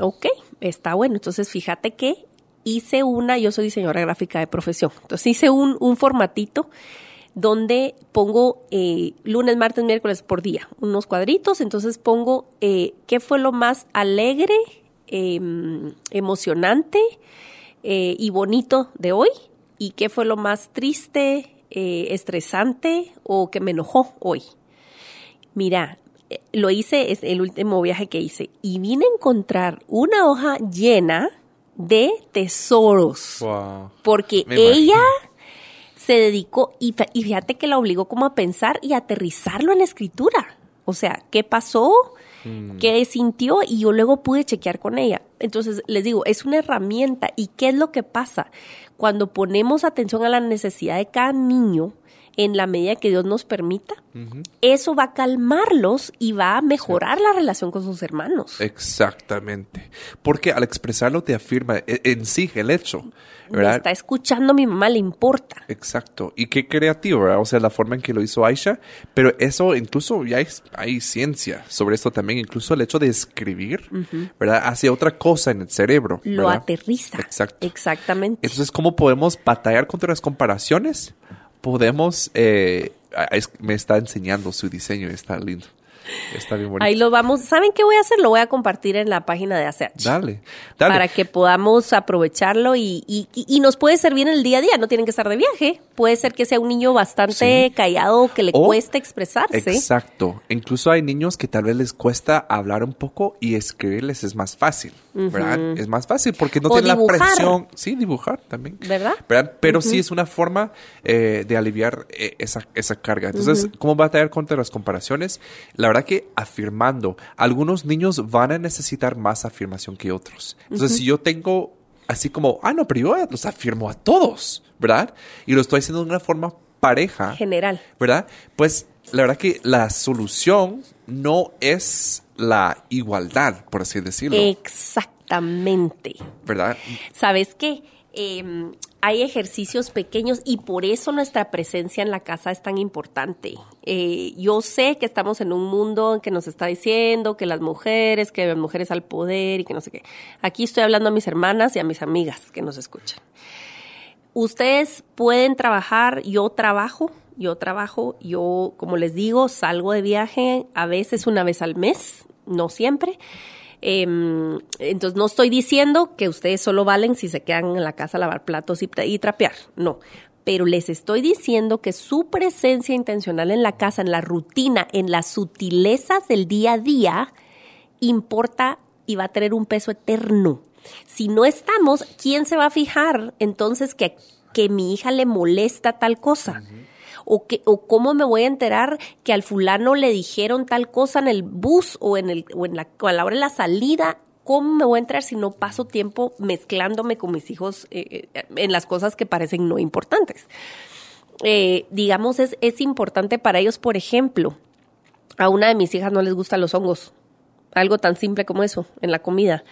Ok, está bueno. Entonces, fíjate que hice una, yo soy diseñadora gráfica de profesión, entonces hice un, un formatito donde pongo eh, lunes, martes, miércoles por día, unos cuadritos, entonces pongo eh, qué fue lo más alegre, em, emocionante eh, y bonito de hoy y qué fue lo más triste, estresante o que me enojó hoy. Mira, lo hice, es el último viaje que hice, y vine a encontrar una hoja llena de tesoros. Wow. Porque Me ella imagino. Se dedicó, y, y fíjate que la obligó como a pensar y aterrizarlo en la escritura. O sea, ¿qué pasó? ¿Qué sintió? Y yo luego pude chequear con ella. Entonces, les digo, es una herramienta. ¿Y qué es lo que pasa? Cuando ponemos atención a la necesidad de cada niño, en la medida que Dios nos permita, eso va a calmarlos y va a mejorar la relación con sus hermanos. Exactamente. Porque al expresarlo te afirma e- en sí el hecho, Me ¿verdad? está escuchando mi mamá, le importa. Exacto. Y qué creativo, ¿verdad? O sea, la forma en que lo hizo Aisha. Pero eso incluso ya hay, hay ciencia sobre esto también. Incluso el hecho de escribir, ¿verdad? Hace otra cosa en el cerebro. Lo aterriza. Exacto. Exactamente. Entonces, ¿cómo podemos batallar contra las comparaciones? Podemos... eh, es- me está enseñando su diseño. Está lindo. Está bien bonito. Ahí lo vamos. ¿Saben qué voy a hacer? Lo voy a compartir en la página de ACH. Dale. Dale. Para que podamos aprovecharlo y, y, y- nos puede servir en el día a día. No tienen que estar de viaje. Puede ser que sea un niño bastante Sí. callado, que le O- cueste expresarse. Exacto. Incluso hay niños que tal vez les cuesta hablar un poco y escribirles es más fácil, ¿verdad? Es más fácil porque no O tienen la presión. Sí, dibujar también. ¿Verdad? Pero sí es una forma eh, de aliviar eh, esa, esa carga. Entonces, ¿cómo va a batallar contra las comparaciones? La verdad que afirmando. Algunos niños van a necesitar más afirmación que otros. Entonces, si yo tengo así como, ah, no, pero yo los afirmo a todos, ¿verdad? Y lo estoy haciendo de una forma pareja. General. ¿verdad? Pues la verdad que la solución no es la igualdad, por así decirlo, Exactamente. ¿verdad? ¿Sabes qué? Eh, hay ejercicios pequeños y por eso nuestra presencia en la casa es tan importante. Eh, yo sé que estamos en un mundo que nos está diciendo que las mujeres, que las mujeres al poder y que no sé qué. Aquí estoy hablando a mis hermanas y a mis amigas que nos escuchan. Ustedes pueden trabajar, yo trabajo, yo trabajo, yo, como les digo, salgo de viaje a veces una vez al mes, no siempre. Em, entonces no estoy diciendo que ustedes solo valen si se quedan en la casa a lavar platos y trapear, no. Pero les estoy diciendo que su presencia intencional en la casa, en la rutina, en las sutilezas del día a día, importa y va a tener un peso eterno. Si no estamos, ¿quién se va a fijar entonces que, que mi hija le molesta tal cosa? O, cómo me voy a enterar que al fulano le dijeron tal cosa en el bus o en el la, a la hora de la salida ¿Cómo me voy a entrar si no paso tiempo mezclándome con mis hijos eh, eh, en las cosas que parecen no importantes? Eh, digamos, es, es importante para ellos, por ejemplo, a una de mis hijas no les gustan los hongos. Algo tan simple como eso, en la comida.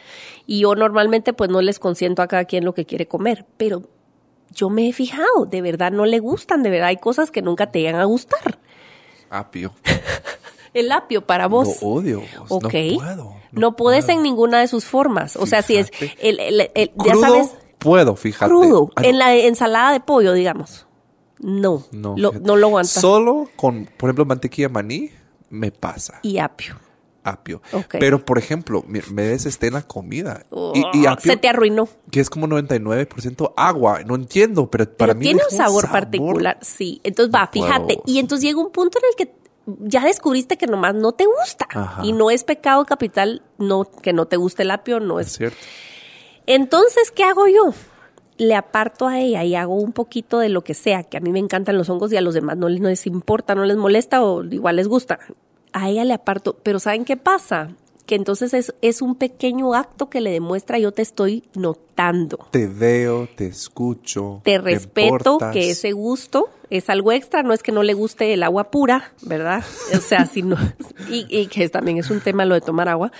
Y yo normalmente pues no les consiento a cada quien lo que quiere comer, pero yo me he fijado, de verdad no le gustan, de verdad hay cosas que nunca te llegan a gustar. Apio. El apio para vos. Lo odio. vos. No puedo. No, puedes puedo. en ninguna de sus formas. O sea, si es el, ya sabes, puedo, fíjate. crudo. Ah, no. En la ensalada de pollo, digamos. No, No, lo, no lo aguanta. Solo con, por ejemplo, mantequilla maní, me pasa. y apio. Apio. Pero, por ejemplo, me des este en la comida. Oh, y, y apio, se te arruinó. que es como 99% agua. No entiendo, pero para mí tiene un sabor, particular, sí. Entonces va, fíjate. Y entonces llega un punto en el que ya descubriste que nomás no te gusta. Ajá. Y no es pecado capital no, que no te guste el apio, no Es es. cierto. Entonces, ¿qué hago yo? Le aparto a ella y hago un poquito de lo que sea, que a mí me encantan los hongos y a los demás no les, no les importa, no les molesta o igual les gusta. A ella le aparto, pero ¿saben qué pasa? Que entonces es, es un pequeño acto que le demuestra yo te estoy notando. Te veo, te escucho. Te respeto que ese gusto es algo extra, no es que no le guste el agua pura, ¿verdad? O sea, si no, y, y que también es un tema lo de tomar agua,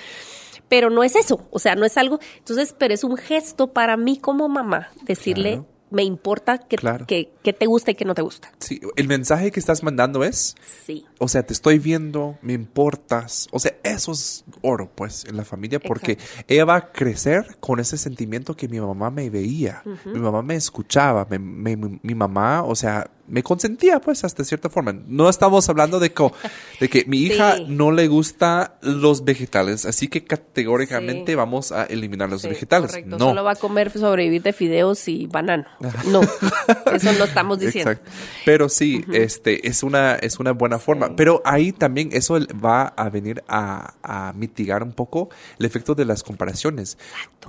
pero no es eso, o sea, no es algo, entonces, pero es un gesto para mí como mamá, decirle, Claro. Me importa que, Claro. que, que te gusta y que no te gusta. Sí, el mensaje que estás mandando es, Sí, o sea, te estoy viendo, me importas. O sea, eso es oro, pues, en la familia, porque ella va a crecer con ese sentimiento que mi mamá me veía, mi mamá me escuchaba, me- me- mi, mi mamá, o sea, me consentía, pues, hasta cierta forma. No estamos hablando de, co- de que mi hija Sí. no le gusta los vegetales, así que categóricamente Sí. vamos a eliminar los sí, vegetales. correcto, No. solo va a comer sobrevivir de fideos y banano. No, eso no estamos diciendo. Exacto. Pero sí, este es una es una buena forma. Pero ahí también eso va a venir a, a mitigar un poco el efecto de las comparaciones.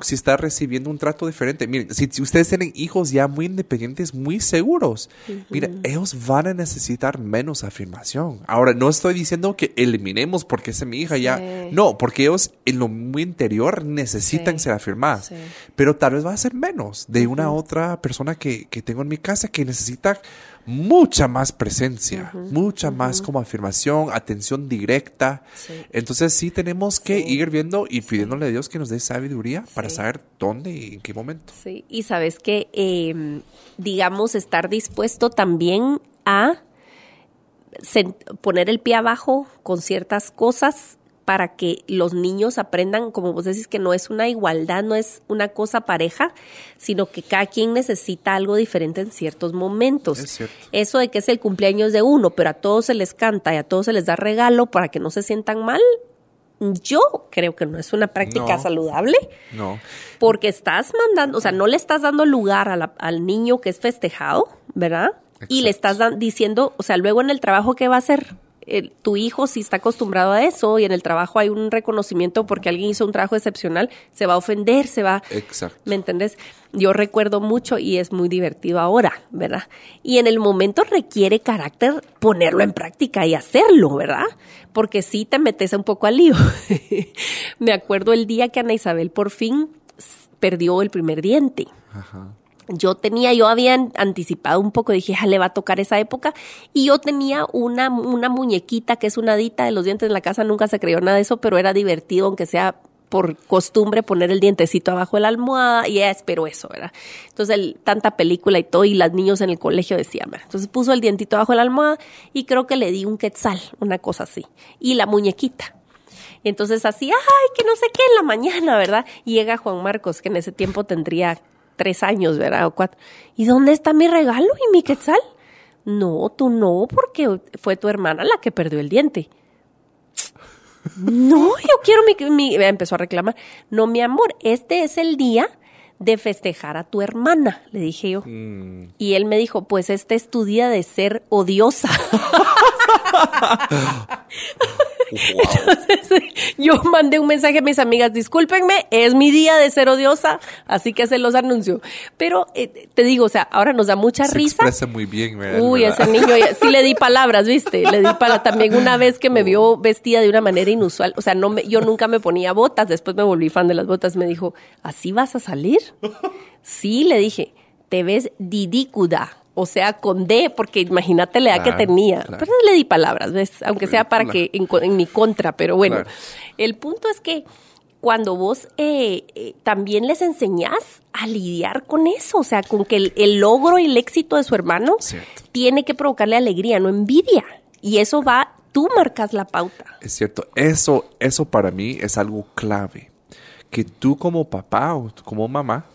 Si está recibiendo un trato diferente, miren, si, si ustedes tienen hijos ya muy independientes, muy seguros, mira, ellos van a necesitar menos afirmación. Ahora, no estoy diciendo que eliminemos porque es mi hija ya, no, porque ellos en lo muy interior necesitan Sí. ser afirmadas. Sí. Pero tal vez va a ser menos de una otra persona que, que tengo en mi casa que necesita mucha más presencia, mucha más como afirmación, atención directa. Sí. Entonces sí tenemos que Sí. ir viendo y pidiéndole a Dios que nos dé sabiduría para saber dónde y en qué momento. Sí, y sabes que, eh, digamos, estar dispuesto también a poner el pie abajo con ciertas cosas para que los niños aprendan, como vos decís, que no es una igualdad, no es una cosa pareja, sino que cada quien necesita algo diferente en ciertos momentos. Es cierto. Eso de que es el cumpleaños de uno, pero a todos se les canta y a todos se les da regalo para que no se sientan mal, yo creo que no es una práctica No. saludable No. porque estás mandando, o sea, no le estás dando lugar a la- al niño que es festejado, ¿verdad? Y le estás diciendo, o sea, luego en el trabajo, ¿qué va a hacer? El- tu hijo, si está acostumbrado a eso y en el trabajo hay un reconocimiento porque alguien hizo un trabajo excepcional, se va a ofender, se va... Exacto. ¿Me entendés? Yo recuerdo mucho y es muy divertido ahora, ¿verdad? Y en el momento requiere carácter ponerlo en práctica y hacerlo, ¿verdad? Porque sí te metes un poco al lío. Me acuerdo el día que Ana Isabel por fin perdió el primer diente. Ajá. Yo tenía, yo había an- anticipado un poco, dije, "Ja, le va a tocar esa época. Y yo tenía una, una muñequita que es una adita de los dientes en la casa, nunca se creyó nada de eso, pero era divertido, aunque sea por costumbre poner el dientecito abajo de la almohada y ella esperó eso, ¿verdad? Entonces, el- tanta película y todo, y los niños en el colegio decían, ¿verdad? Entonces puso el dientito abajo de la almohada y creo que le di un quetzal, una cosa así. Y la muñequita. Y entonces así, ay, que no sé qué en la mañana, ¿verdad? Llega Juan Marcos, que en ese tiempo tendría tres años, ¿verdad? O cuatro. ¿Y dónde está mi regalo y mi quetzal? No, tú no, porque fue tu hermana la que perdió el diente. No, yo quiero mi, mi- Empezó a reclamar. No, mi amor, este es el día de festejar a tu hermana, le dije yo. Mm. Y él me dijo, pues este es tu día de ser odiosa. Entonces, yo mandé un mensaje a mis amigas, discúlpenme, es mi día de ser odiosa, así que se los anuncio. Pero eh, te digo, o sea, ahora nos da mucha Se risa. expresa muy bien, ¿verdad? Uy, ese niño, ya- sí le di palabras, ¿viste? Le di para también una vez que me vio vestida de una manera inusual. O sea, no me, yo nunca me ponía botas, después me volví fan de las botas. Me dijo, ¿así vas a salir? Sí, le dije, te ves didícuda. O sea, con D, porque imagínate la edad Claro, que tenía. claro. Pero le di palabras, ¿ves? Aunque sea para Claro. que en, en mi contra, pero bueno. El punto es que cuando vos eh, eh, también les enseñás a lidiar con eso, o sea, con que el, el logro y el éxito de su hermano Cierto. tiene que provocarle alegría, no envidia. Y eso va, tú marcas la pauta. Es cierto, eso, eso para mí es algo clave. Que tú como papá o como mamá,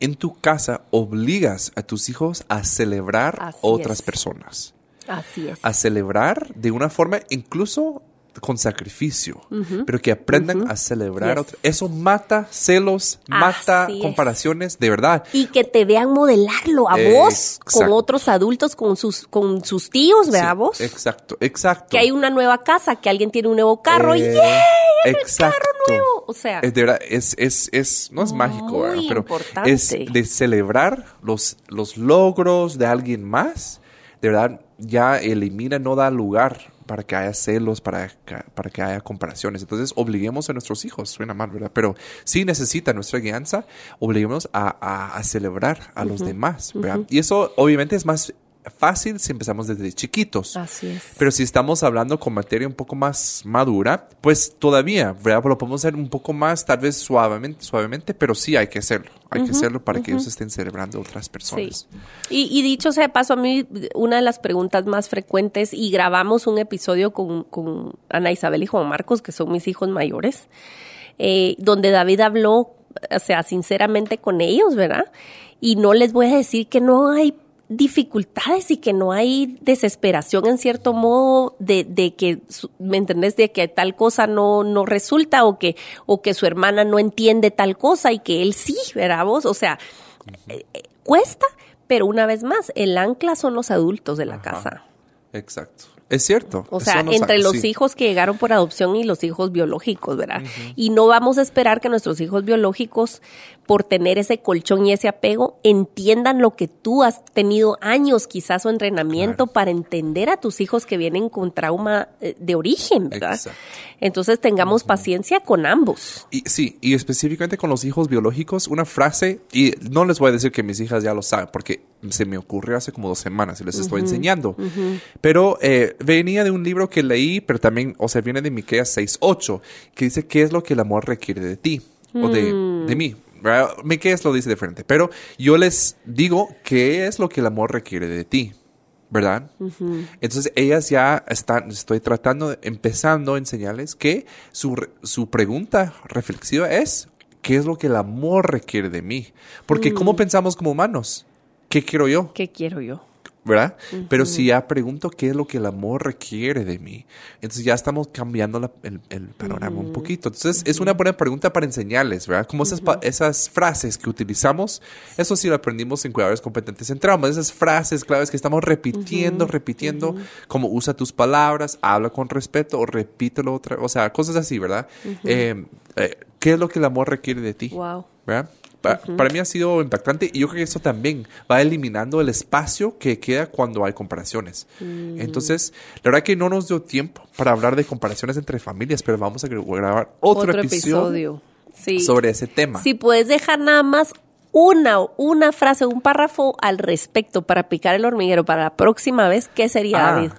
en tu casa obligas a tus hijos a celebrar Así otras es. personas. Así es. A celebrar de una forma incluso con sacrificio, pero que aprendan a celebrar. Yes. Eso mata celos, mata es. comparaciones, de verdad. Y que te vean modelarlo a Eh, vos, con otros adultos, con sus, con sus tíos, ¿verdad Sí, vos? Exacto, exacto. Que hay una nueva casa, que alguien tiene un nuevo carro, Eh, ¡yay! exacto. carro nuevo! O sea, Es de verdad, es, es, es, no es mágico, ¿verdad? Pero importante. es de celebrar los, los logros de alguien más. De verdad, ya elimina, no da lugar para que haya celos, para que, para que haya comparaciones. Entonces, obliguemos a nuestros hijos, suena mal, ¿verdad? Pero sí necesita nuestra guianza, obliguemos a, a- a celebrar a los demás, ¿verdad? Y eso obviamente es más fácil si empezamos desde chiquitos. así es. Pero si estamos hablando con materia un poco más madura, pues todavía, ¿verdad? Lo podemos hacer un poco más, tal vez suavemente, suavemente, pero sí hay que hacerlo. Hay que hacerlo para que ellos estén celebrando otras Sí. personas. Y, y dicho sea de paso, a mí una de las preguntas más frecuentes, y grabamos un episodio con, con Ana Isabel y Juan Marcos, que son mis hijos mayores, eh, donde David habló, o sea, sinceramente con ellos, ¿verdad? Y no les voy a decir que no hay dificultades y que no hay desesperación en cierto modo de, de que, ¿me entendés? De que tal cosa no, no resulta o que, o que su hermana no entiende tal cosa y que él sí, ¿verdad vos? O sea, eh, eh, cuesta, pero una vez más, el ancla son los adultos de la Ajá. casa. Exacto. Es cierto. O sea, entre los sí. hijos que llegaron por adopción y los hijos biológicos, ¿verdad? Y no vamos a esperar que nuestros hijos biológicos, por tener ese colchón y ese apego, entiendan lo que tú has tenido años quizás o entrenamiento Claro. para entender a tus hijos que vienen con trauma eh, de origen, ¿verdad? Exacto. Entonces tengamos paciencia con ambos. Y sí, y específicamente con los hijos biológicos, una frase, y no les voy a decir que mis hijas ya lo saben, porque se me ocurrió hace como dos semanas y les estoy enseñando. Pero eh, venía de un libro que leí, pero también, o sea, viene de Miqueas 6.8, que dice qué es lo que el amor requiere de ti, o de, de mí. Miqueas lo dice diferente, pero yo les digo qué es lo que el amor requiere de ti. ¿verdad? Entonces ellas ya están, estoy tratando, empezando a enseñarles que su, su pregunta reflexiva es, ¿qué es lo que el amor requiere de mí? Porque ¿cómo pensamos como humanos? ¿Qué quiero yo? ¿Qué quiero yo? ¿Verdad? Pero si ya pregunto qué es lo que el amor requiere de mí, entonces ya estamos cambiando la- el, el panorama un poquito. Entonces es una buena pregunta para enseñarles, ¿verdad? Como esas, esas frases que utilizamos, eso sí lo aprendimos en Cuidadores Competentes en esas frases claves que estamos repitiendo, repitiendo, como usa tus palabras, habla con respeto o repítelo otra, o sea, cosas así, ¿verdad? Eh, eh, ¿Qué es lo que el amor requiere de ti? Wow. ¿verdad? Pa- Para mí ha sido impactante y yo creo que eso también va eliminando el espacio que queda cuando hay comparaciones. Mm. Entonces, la verdad que no nos dio tiempo para hablar de comparaciones entre familias, pero vamos a gra- grabar otro, episodio, Sí. sobre ese tema. Si puedes dejar nada más una, una frase, un párrafo al respecto para picar el hormiguero para la próxima vez, ¿qué sería, Ah, David?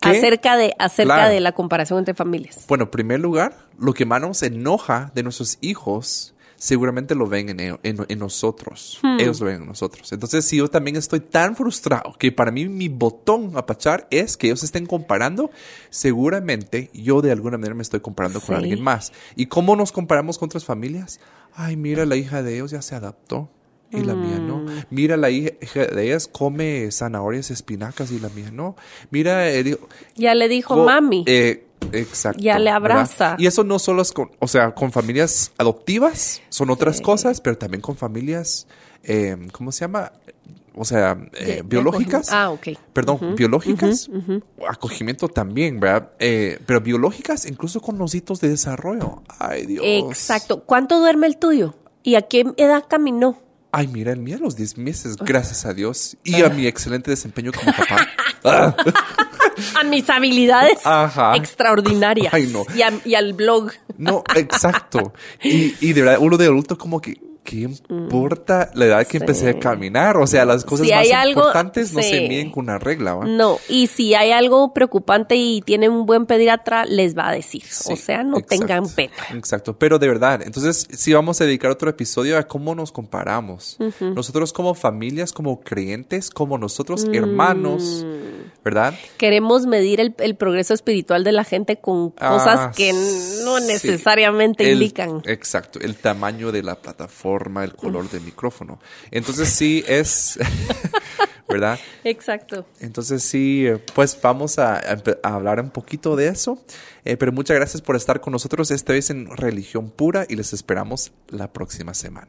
¿qué? Acerca de, acerca Claro. de la comparación entre familias. Bueno, en primer lugar, lo que más nos enoja de nuestros hijos, seguramente lo ven en, ello- en- en nosotros. Hmm. Ellos lo ven en nosotros. Entonces, si yo también estoy tan frustrado que para mí mi botón a pachar es que ellos estén comparando, seguramente yo de alguna manera me estoy comparando con alguien más. ¿Y cómo nos comparamos con otras familias? Ay, mira, la hija de ellos ya se adaptó. Y la mía no. Mm. Mira, la hija de ellas come zanahorias, espinacas y la mía no. Mira, hijo- Ya le dijo mami. eh, exacto. Ya le ¿verdad? abraza. Y eso no solo es con, o sea, con familias adoptivas, son otras cosas, pero también con familias, eh, ¿cómo se llama? o sea, eh, De- biológicas. Ah, ok. Perdón, biológicas. Acogimiento también, ¿verdad? Eh, pero biológicas incluso con los hitos de desarrollo. Ay, Dios. Exacto. ¿Cuánto duerme el tuyo? ¿Y a qué edad caminó? Ay, mira, el mío a los 10 meses, gracias a Dios. Y a mi excelente desempeño como papá. Ah, A mis habilidades Ajá. extraordinarias. Ay, no. Y, a- y al blog. no, exacto. Y, y de verdad, uno de adulto como que, ¿qué importa la edad que empecé a caminar? O sea, las cosas Si más algo- importantes no se miden con una regla, ¿va? No, y si hay algo preocupante y tienen un buen pediatra, les va a decir. o sea, no exacto, tengan pena. Exacto, pero de verdad, entonces sí vamos a dedicar otro episodio a cómo nos comparamos. Nosotros como familias, como creyentes, como nosotros Mm. ¿Verdad? Queremos medir el, el progreso espiritual de la gente con Ah, cosas que no sí. necesariamente El- indican. Exacto, el tamaño de la plataforma, el color del micrófono. Entonces sí es, ¿verdad? Exacto. Entonces sí, eh, pues vamos a, a empe- a hablar un poquito de eso. Eh, pero muchas gracias por estar con nosotros esta vez en Religión Pura y les esperamos la próxima semana.